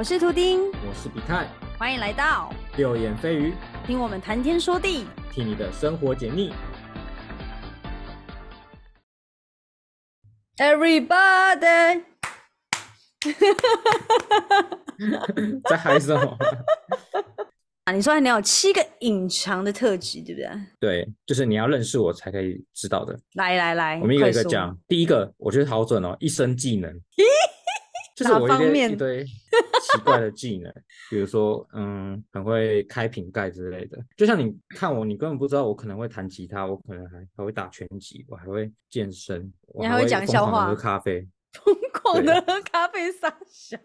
我是图丁，我是比泰，欢迎来到六眼飞鱼，听我们谈天说地。替你的生活解腻。Everybody，在嗨什么？啊，你说你有七个隐藏的特质，对不对？对，就是你要认识我才可以知道的。来来来，我们一个一个讲。第一个，我觉得好准哦，一生技能，就是我面一堆 奇怪的技能，比如说，嗯，很会开瓶盖之类的。就像你看我，你根本不知道我可能会弹吉他，我可能还还会打拳击，我还会健身，我你还会讲笑疯狂地喝咖啡。疯狂的喝咖啡撒笑，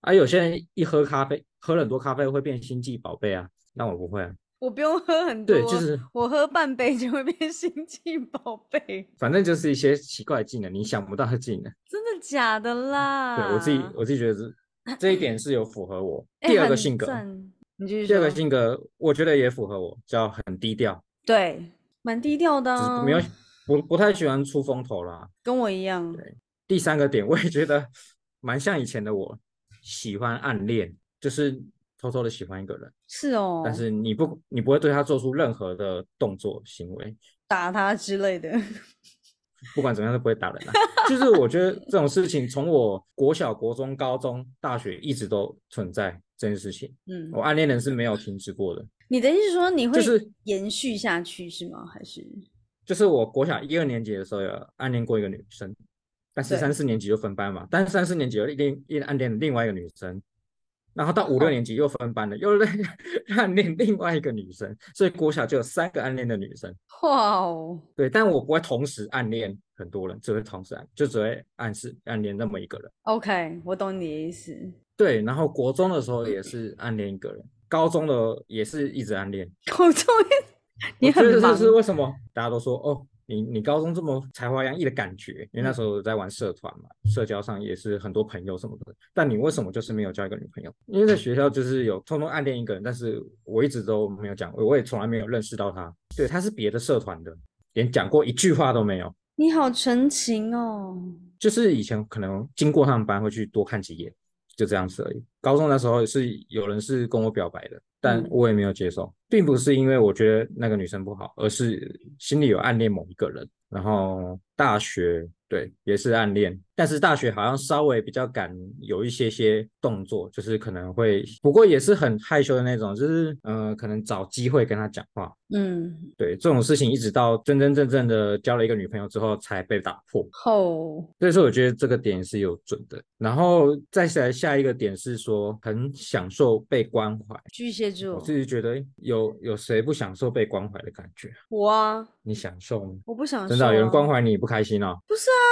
啊，有些人一喝咖啡，喝了很多咖啡会变星际宝贝啊，但我不会啊。我不用喝很多，对，就 是我喝半杯就会变星际宝贝，反正就是一些奇怪的技能，你想不到的技能。真的假的啦？对我自己，我自己觉得是 这一点是有符合我。第二个性格，你继续第二个性格，我觉得也符合我，叫很低调，对，蛮低调的啊，没有不不太喜欢出风头啦。跟我一样。对第三个点，我也觉得蛮像以前的我，喜欢暗恋，就是偷偷的喜欢一个人，是哦，但是你不你不会对他做出任何的动作行为，打他之类的。不管怎么样都不会打人啊。就是我觉得这种事情，从我国小、国中、高中、大学一直都存在这件事情。嗯，我暗恋人是没有停止过的，你的意思说你会是延续下去是吗？还是就是我国小一二年级的时候有暗恋过一个女生，但是三四年级就分班嘛，但是三四年级有另另暗恋另外一个女生，然后到五六哦年级又分班了，又暗 暗恋另外一个女生，所以国小就有三个暗恋的女生。哇哦，对，但我不会同时暗恋很多人，只会同时暗，就只会暗示暗恋那么一个人。OK，我懂你的意思。对，然后国中的时候也是暗恋一个人，高中的也是一直暗恋。我终于，你很忙，是为什么大家都说哦，你你高中这么才华洋溢的感觉，因为那时候在玩社团嘛，社交上也是很多朋友什么的。但你为什么就是没有交一个女朋友？因为在学校就是有偷偷暗恋一个人，但是我一直都没有讲，我也从来没有认识到他。对，他是别的社团的，连讲过一句话都没有。你好纯情哦。就是以前可能经过他们班会去多看几眼，就这样子而已。高中那时候是有人是跟我表白的，但嗯我也没有接受，并不是因为我觉得那个女生不好，而是心里有暗恋某一个人。然后大学对也是暗恋，但是大学好像稍微比较敢有一些些动作，就是可能会，不过也是很害羞的那种，就是呃可能找机会跟他讲话。嗯，对这种事情，一直到真真正正的交了一个女朋友之后才被打破。哦所以说，我觉得这个点是有准的。然后再来下一个点是说，很享受被关怀。巨蟹座我，自己觉得有有谁不享受被关怀的感觉？我啊，你享受吗？我不想真的啊、有人关怀你不开心哦？不是啊，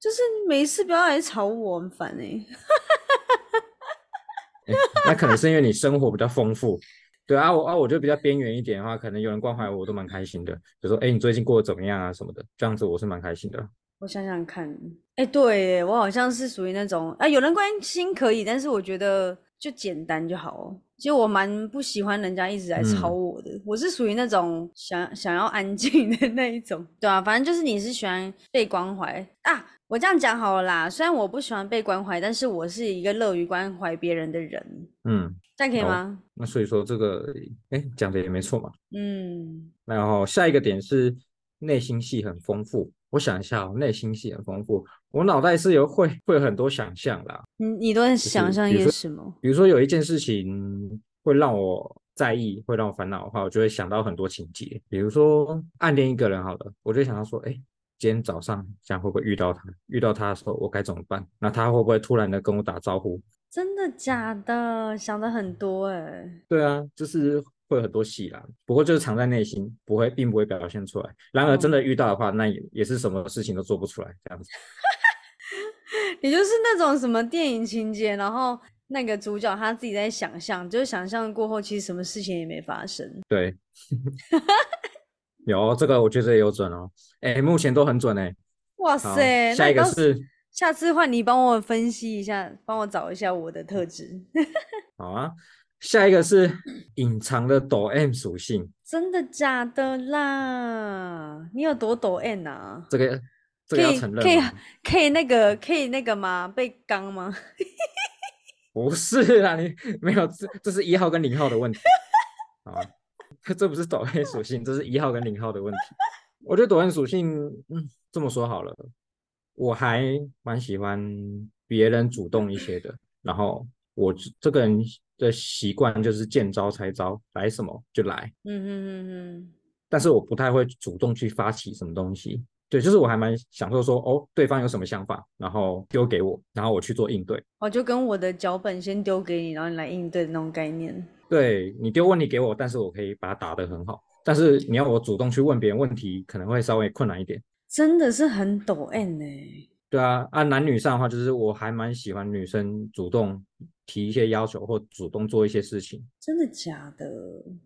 就是每一次不要来吵我，很烦 哎、诶那可能是因为你生活比较丰富。对啊，我啊，我就比较边缘一点的话，可能有人关怀我，我都蛮开心的。就说，哎，你最近过得怎么样啊什么的，这样子我是蛮开心的。我想想看，哎、对耶，我好像是属于那种，啊，有人关心可以，但是我觉得就简单就好哦。其实我蛮不喜欢人家一直来吵嗯我的，我是属于那种想想要安静的那一种，对啊，反正就是你是喜欢被关怀啊。我这样讲好了啦，虽然我不喜欢被关怀，但是我是一个乐于关怀别人的人，嗯，这样可以好吗？那所以说这个，哎，讲的也没错嘛。嗯，然后下一个点是内心戏很丰富。我想一下哦，内心戏很丰富，我脑袋是有会会有很多想象啦。你你都在想象一些什么？比如说有一件事情会让我在意，会让我烦恼的话，我就会想到很多情节。比如说暗恋一个人好了，我就想到说，哎，今天早上这样会不会遇到他？遇到他的时候我该怎么办？那他会不会突然的跟我打招呼？真的假的？想的很多哎、对啊，就是会有很多戏啦，不过就是藏在内心，不会，并不会表现出来。然而真的遇到的话，那也也是什么事情都做不出来，这样子。你就是那种什么电影情节，然后那个主角他自己在想象，就是想象过后，其实什么事情也没发生。对，有这个我觉得也有准哦。哎，目前都很准哎。哇，塞，下一个是下次换你帮我分析一下，帮我找一下我的特质。好啊，下一个是隐藏的抖 M 属性，真的假的啦？你有多抖 M 啊？这个这个要承认可以吗可以那个可以那个吗？被刚吗？不是啦，你没有，这这是一号跟零号的问题啊，这不是抖音属性，这是一号跟零号的问题。我觉得抖音属性，嗯，这么说好了，我还蛮喜欢别人主动一些的，然后我这个人的习惯就是见招拆招，来什么就来，嗯嗯嗯嗯，但是我不太会主动去发起什么东西。对，就是我还蛮享受说，哦，对方有什么想法，然后丢给我，然后我去做应对。哦，就跟我的脚本先丢给你，然后你来应对那种概念。对你丢问题给我，但是我可以把它打得很好。但是你要我主动去问别人问题，可能会稍微困难一点。真的是很抖 N 呢。对啊，按男女上的话，就是我还蛮喜欢女生主动提一些要求或主动做一些事情。真的假的？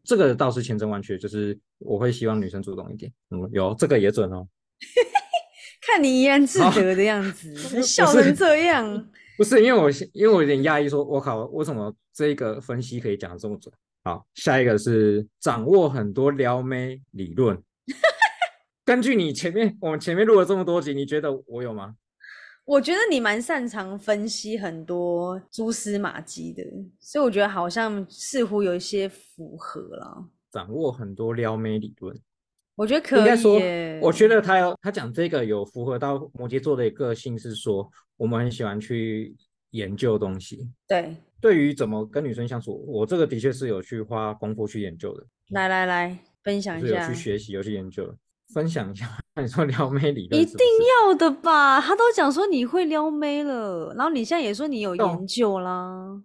这个倒是千真万确，就是我会希望女生主动一点。嗯，有这个也准哦。看你怡然自得的样子，笑成这样。不是因为我，因为我有点压抑，说我靠，为什么这个分析可以讲的这么准？好，下一个是掌握很多撩妹理论。根据你前面我们前面录了这么多集，你觉得我有吗？我觉得你蛮擅长分析很多蛛丝马迹的，所以我觉得好像似乎有一些符合了。掌握很多撩妹理论。我觉得可以。应该说，我觉得他有他讲这个有符合到摩羯座的个性，是说我们很喜欢去研究东西。对，对于怎么跟女生相处，我这个的确是有去花功夫去研究的。来来来，分享一下。有去学习，有去研究，分享一下。你说撩妹理论，一定要的吧？他都讲说你会撩妹了，然后你现在也说你有研究啦。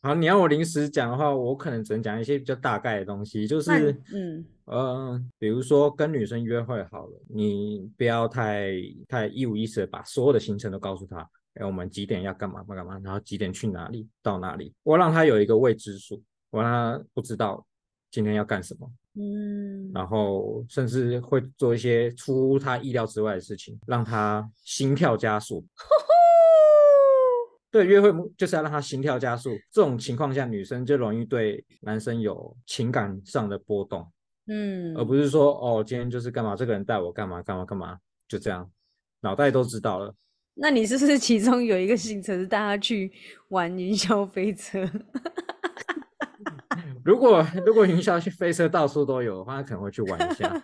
好，你要我临时讲的话，我可能只能讲一些比较大概的东西，就是嗯。呃，比如说跟女生约会好了，你不要太太一五一十的把所有的行程都告诉她，哎，我们几点要干嘛干嘛干嘛，然后几点去哪里到哪里，我让她有一个未知数，我让她不知道今天要干什么，嗯，然后甚至会做一些出乎她意料之外的事情，让她心跳加速。对，约会就是要让他心跳加速。这种情况下，女生就容易对男生有情感上的波动，嗯，而不是说哦，今天就是干嘛，这个人带我干嘛干嘛干嘛，就这样，脑袋都知道了。那你是不是其中有一个行程是带他去玩云霄飞车？如果如果云霄去飞车到处都有的话，他可能会去玩一下。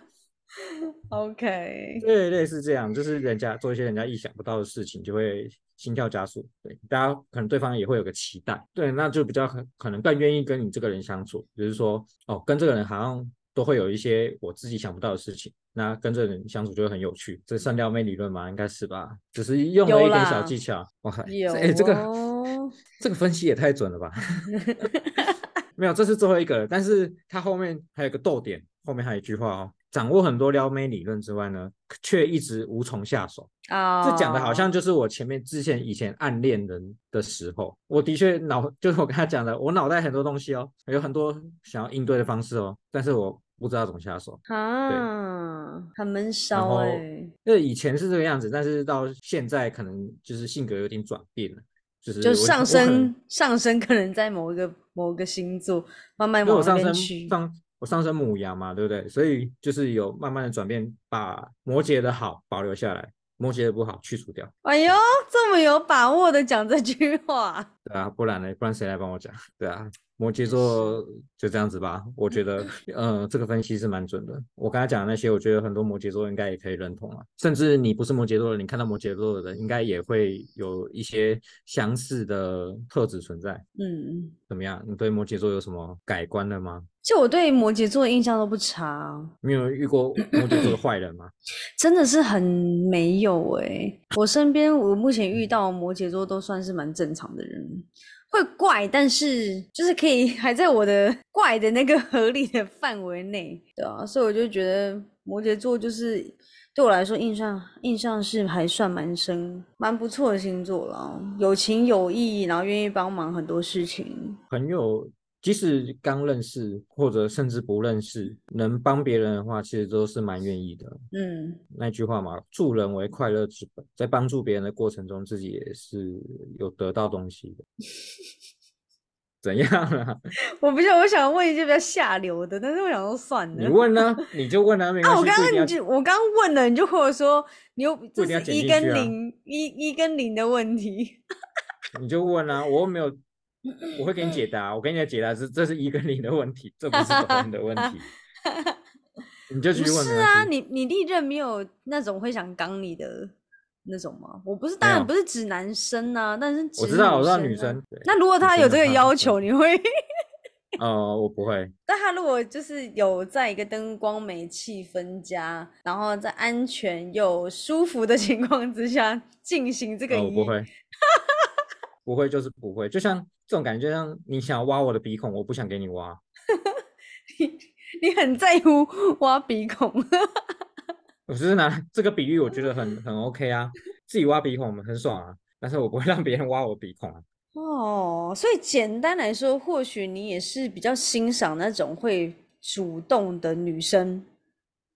OK，对，类似这样，就是人家做一些人家意想不到的事情，就会。心跳加速，对，大家可能对方也会有个期待，对，那就比较可可能更愿意跟你这个人相处，就是说哦，跟这个人好像都会有一些我自己想不到的事情，那跟这个人相处就会很有趣。这算撩妹理论吗？应该是吧，只是用了一点小技巧。哇，哎，这个这个分析也太准了吧？没有，这是最后一个，但是它后面还有个逗点，后面还有一句话哦。掌握很多撩妹理论之外呢，却一直无从下手啊！这讲的好像就是我前面之前以前暗恋人的时候，我的确脑就是我跟他讲的，我脑袋很多东西哦，有很多想要应对的方式哦，但是我不知道怎么下手啊，很闷骚哎。因为以前是这个样子，但是到现在可能就是性格有点转变了，就是就上升上升，可能在某一个某一个星座慢慢往那边去。上升母羊嘛，对不对？所以就是有慢慢的转变，把摩羯的好保留下来，摩羯的不好去除掉。哎呦，这么有把握的讲这句话。对啊，不然呢？不然谁来帮我讲？对啊。摩羯座就这样子吧，我觉得，呃，这个分析是蛮准的。我刚才讲的那些，我觉得很多摩羯座应该也可以认同啊。甚至你不是摩羯座的，你看到摩羯座的人，应该也会有一些相似的特质存在。嗯，怎么样？你对摩羯座有什么改观了吗？就我对摩羯座的印象都不差。你有遇过摩羯座的坏人吗？真的是很没有哎。我身边我目前遇到摩羯座都算是蛮正常的人。会怪，但是就是可以 还在我的怪的那个合理的范围内，对啊，所以我就觉得摩羯座就是对我来说印象印象是还算蛮深、蛮不错的星座了，有情有义，然后愿意帮忙很多事情，很有。即使刚认识或者甚至不认识，能帮别人的话，其实都是蛮愿意的。嗯，那句话嘛，助人为快乐之本，在帮助别人的过程中，自己也是有得到东西的。怎样啊？我不是，我想问一些比较下流的，但是我想说算了。你问呢？你就问啊，没 关系。我刚刚你就我刚问了，你就或者说你又这是一跟零一一跟零的问题。你就问啊，我又没有。我会给你解答。我给你的解答是，这是一跟零的问题，这不是抖音的问题。你就去不问。是啊，你你历任没有那种会想刚你的那种吗？我不是，当然不是指男生啊，但是指我知道，我知道女生。那如果他有这个要求，你会？呃，我不会。但他如果就是有在一个灯光美、气氛家，然后在安全又舒服的情况之下进行这个呃，我，不会。不会就是不会，就像这种感觉，就像你想挖我的鼻孔，我不想给你挖。你你很在乎 挖鼻孔，我只是拿 这个比喻，我觉得很很 OK 啊，自己挖鼻孔很爽啊，但是我不会让别人挖我鼻孔啊。哦，所以简单来说，或许你也是比较欣赏那种会主动的女生，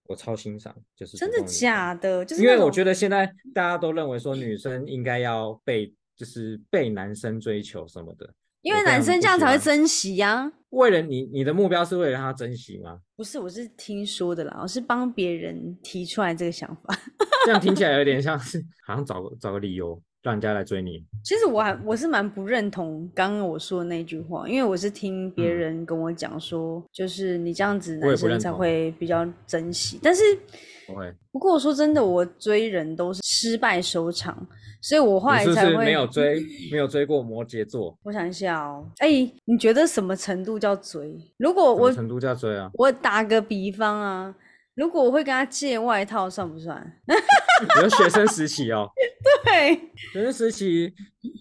我超欣赏，就是真的假的？就是因为我觉得现在大家都认为说女生应该要被就是被男生追求什么的，因为男生这样才会珍惜呀、为了你你的目标是为了让他珍惜吗？不是，我是听说的啦，我是帮别人提出来这个想法。这样听起来有点像是好像找个找个理由让人家来追你。其实我还我是蛮不认同刚刚我说的那句话，因为我是听别嗯人跟我讲说，就是你这样子男生才会比较珍惜。但是不会，不过我说真的，我追人都是失败收场，所以我后来才会是没有追没有追过摩羯座？我想一下哦，哎、你觉得什么程度叫追？如果我程度叫追啊？我打个比方啊，如果我会跟他借外套，算不算？你说学生时期哦，对，学生时期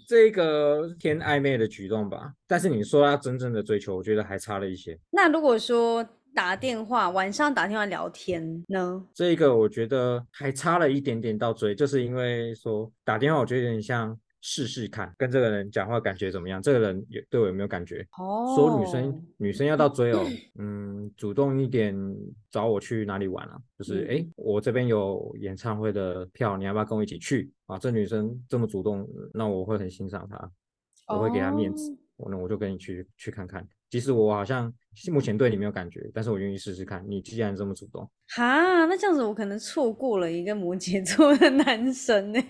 这个偏暧昧的举动吧，但是你说要真正的追求，我觉得还差了一些。那如果说打电话，晚上打电话聊天呢？这个我觉得还差了一点点到追，就是因为说打电话，我觉得有点像试试看，跟这个人讲话感觉怎么样，这个人有对我有没有感觉。哦，说女生女生要到追哦，嗯，主动一点找我去哪里玩啊？就是嗯诶，我这边有演唱会的票，你要不要跟我一起去啊？这女生这么主动，那我会很欣赏她，我会给她面子，那我就跟你去去看看。即使我好像目前对你没有感觉，但是我愿意试试看。你既然这么主动，哈，那这样子我可能错过了一个摩羯座的男生呢，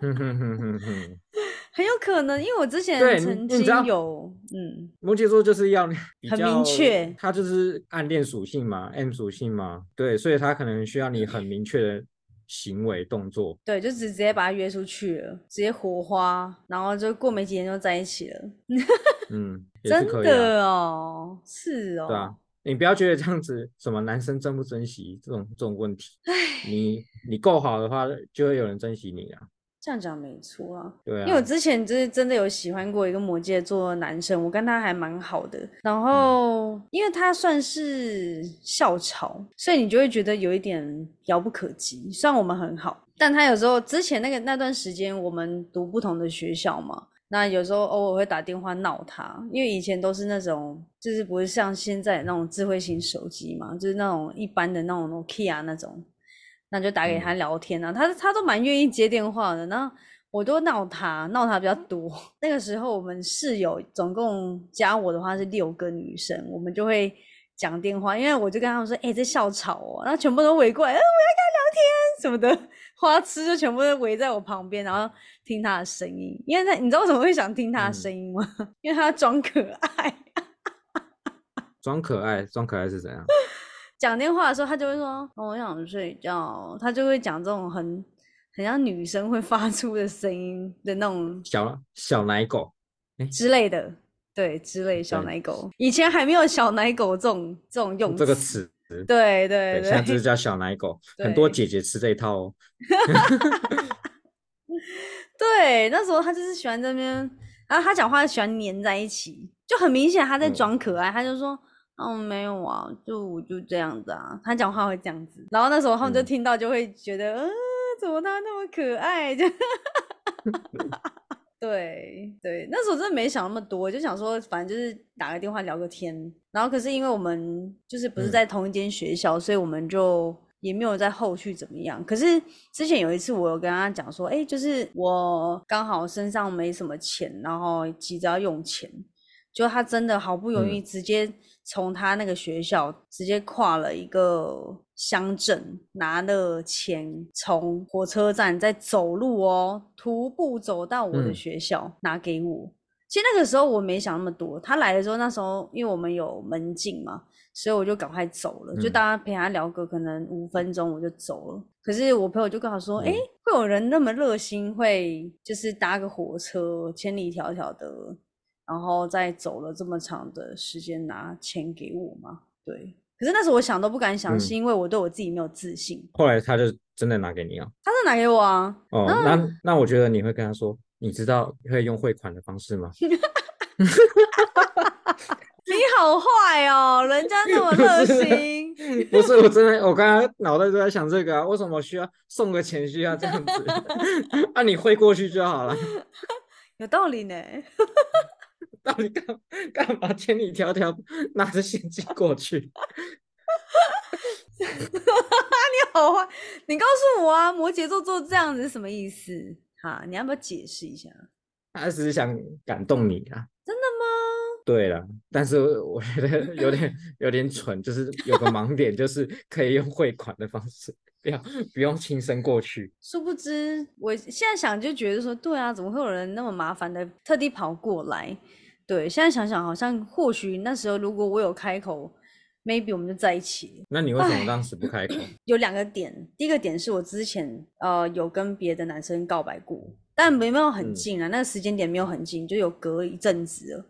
哼哼哼哼哼。很有可能，因为我之前曾经有，嗯，摩羯座就是要很明确他就是暗恋属性嘛，M 属性嘛，对，所以他可能需要你很明确的行为动作。对，就直直接把他约出去了，直接火花，然后就过没几天就在一起了，嗯，真的哦，是哦，对啊，你不要觉得这样子什么男生珍不珍惜这种这种问题，你你够好的话，就会有人珍惜你啊，这样讲没错啊。对因为我啊，之前就是真的有喜欢过一个摩羯座的男生，我跟他还蛮好的。嗯然后，因为他算是校草，所以你就会觉得有一点遥不可及。虽然我们很好，但他有时候之前那个那段时间，我们读不同的学校嘛，那有时候偶尔会打电话闹他，因为以前都是那种，就是不是像现在那种智慧型手机嘛，就是那种一般的那种 Nokia 那种，那就打给他聊天啊，他他都蛮愿意接电话的，然后我都闹他，闹他比较多。那个时候我们室友总共加我的话是六个女生，我们就会讲电话，因为我就跟他们说，哎、这校草哦，然后全部都围过来，哎、我要跟他聊天什么的，花痴就全部都围在我旁边，然后听他的声音，因为他你知道为什么会想听他的嗯声音吗？因为他装可爱。装可爱，装可爱是怎样？讲电话的时候，他就会说：“哦，我想睡觉。”他就会讲这种很很像女生会发出的声音的那种小小奶狗，之类的，对，之类小奶狗。以前还没有小奶狗这种这种用这个词，词，对对对，现在就是叫小奶狗，很多姐姐吃这一套哦。对。那时候他就是喜欢这边，然后他讲话喜欢黏在一起，就很明显他在嗯装可爱。他就说：“哦，没有啊，就我就这样子啊。”他讲话会这样子，然后那时候他们就嗯听到就会觉得，呃，怎么他那么可爱？就 对对，那时候真的没想那么多，就想说反正就是打个电话聊个天。然后可是因为我们就是不是嗯在同一间学校，所以我们就也没有在后续怎么样。可是之前有一次，我有跟他讲说，哎，就是我刚好身上没什么钱，然后急着要用钱，就他真的好不容易直接从他那个学校直接跨了一个乡镇，拿了钱从火车站再走路哦，徒步走到我的嗯学校、拿给我。其实那个时候我没想那么多，他来的时候，那时候因为我们有门禁嘛，所以我就赶快走了，就嗯大家陪他聊个可能五分钟我就走了。可是我朋友就跟他说，哎、嗯会有人那么热心，会就是搭个火车千里迢迢的，然后再走了这么长的时间拿钱给我吗？对。可是那时候我想都不敢想，嗯是因为我对我自己没有自信。后来他就真的拿给你啊。他是拿给我啊，哦，那那我觉得你会跟他说，你知道可以用汇款的方式吗？你好坏哦，人家那么热心。不是，我真的，我刚刚脑袋都在想这个啊，为什么需要送个钱需要这样子？啊，你汇过去就好了，有道理呢。到底干 干嘛千里迢迢拿着现金过去？你好坏，你告诉我啊，摩羯座做这样子是什么意思？哈，你要不要解释一下？他只是想感动你啊。真的吗？对了，但是我觉得有点有点蠢，就是有个盲点，就是可以用汇款的方式，不要不用亲身过去。殊不知，我现在想就觉得说，对啊，怎么会有人那么麻烦的特地跑过来？对，现在想想，好像或许那时候如果我有开口，maybe 我们就在一起。那你为什么当时不开口？有两个点，第一个点是我之前呃有跟别的男生告白过，但没没有很嗯近啊，那个时间点没有很近，就有隔一阵子了。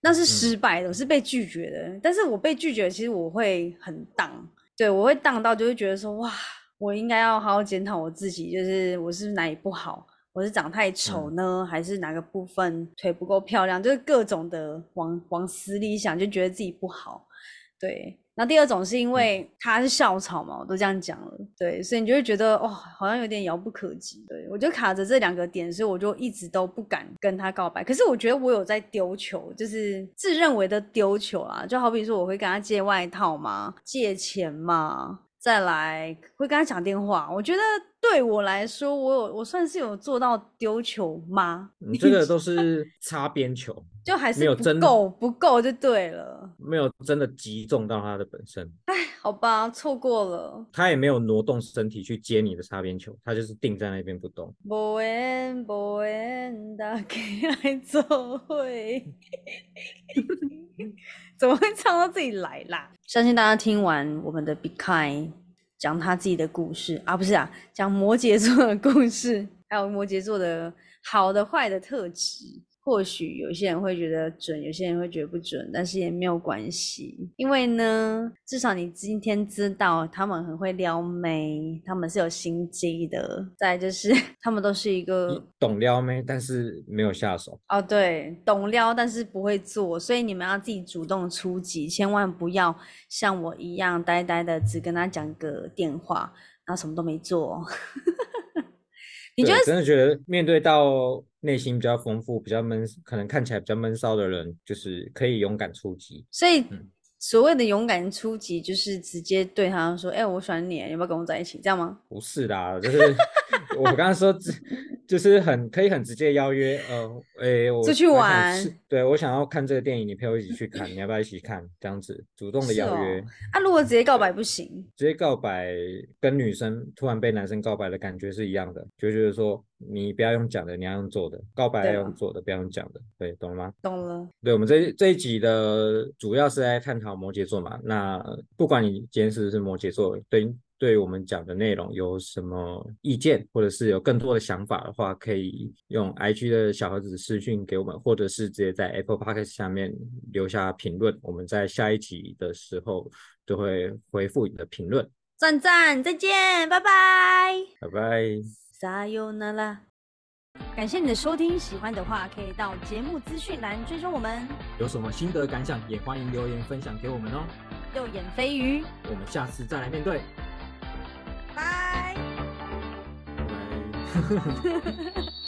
那是失败的，我是被拒绝的。但是我被拒绝，其实我会很荡，对我会荡到就会觉得说，哇，我应该要好好检讨我自己，就是我是不是哪里不好，我是长太丑呢，还是哪个部分腿不够漂亮，就是各种的往往死里想，就觉得自己不好。对，那第二种是因为他是校草嘛，我都这样讲了，对，所以你就会觉得哦，好像有点遥不可及。对我就卡着这两个点，所以我就一直都不敢跟他告白。可是我觉得我有在丢球，就是自认为的丢球啦，就好比说我会跟他借外套嘛，借钱嘛。再来会跟他讲电话，我觉得对我来说，我有我算是有做到丢球吗？你这个都 是擦边球，就还是不没有真够，不够就对了。没有真的击中到他的本身，哎，好吧，错过了。他也没有挪动身体去接你的擦边球，他就是定在那边不动。无缘无缘，大家爱做会。怎么会唱到自己来啦？相信大家听完我们的 Be Kind 讲他自己的故事啊，不是啊，讲摩羯座的故事，还有摩羯座的好的、坏的特质。或许有些人会觉得准，有些人会觉得不准，但是也没有关系，因为呢，至少你今天知道他们很会撩妹，他们是有心机的。再就是 他们都是一个懂撩妹，但是没有下手。哦，对，懂撩但是不会做，所以你们要自己主动出击，千万不要像我一样呆呆的只跟他讲个电话，然后什么都没做。你觉得真的觉得面对到内心比较丰富、比较闷，可能看起来比较闷骚的人，就是可以勇敢出击。所以嗯所谓的勇敢出击，就是直接对他说：“哎、我喜欢你，要不要跟我在一起？”这样吗？不是啦，就是我刚刚说直，就是很可以很直接邀约，呃，诶，我出去玩对我想要看这个电影，你陪我一起去看，你要不要一起看？这样子主动的邀约，啊，如果直接告白不行，直接告白跟女生突然被男生告白的感觉是一样的，就觉得说你不要用讲的，你要用做的，告白要用做的，不要用讲的，对，懂了吗？懂了。对，我们这这一集的主要是在探讨摩羯座嘛。那不管你今天是不是摩羯座，对对我们讲的内容有什么意见，或者是有更多的想法的话，可以用 IG 的小盒子私讯给我们，或者是直接在 Apple Podcast 下面留下评论。我们在下一集的时候就会回复你的评论。赞赞，再见，拜拜。拜拜。撒由那拉。感谢你的收听，喜欢的话可以到节目资讯栏追踪我们。有什么心得感想，也欢迎留言分享给我们哦。右眼飞鱼，我们下次再来面对。ハハハハ。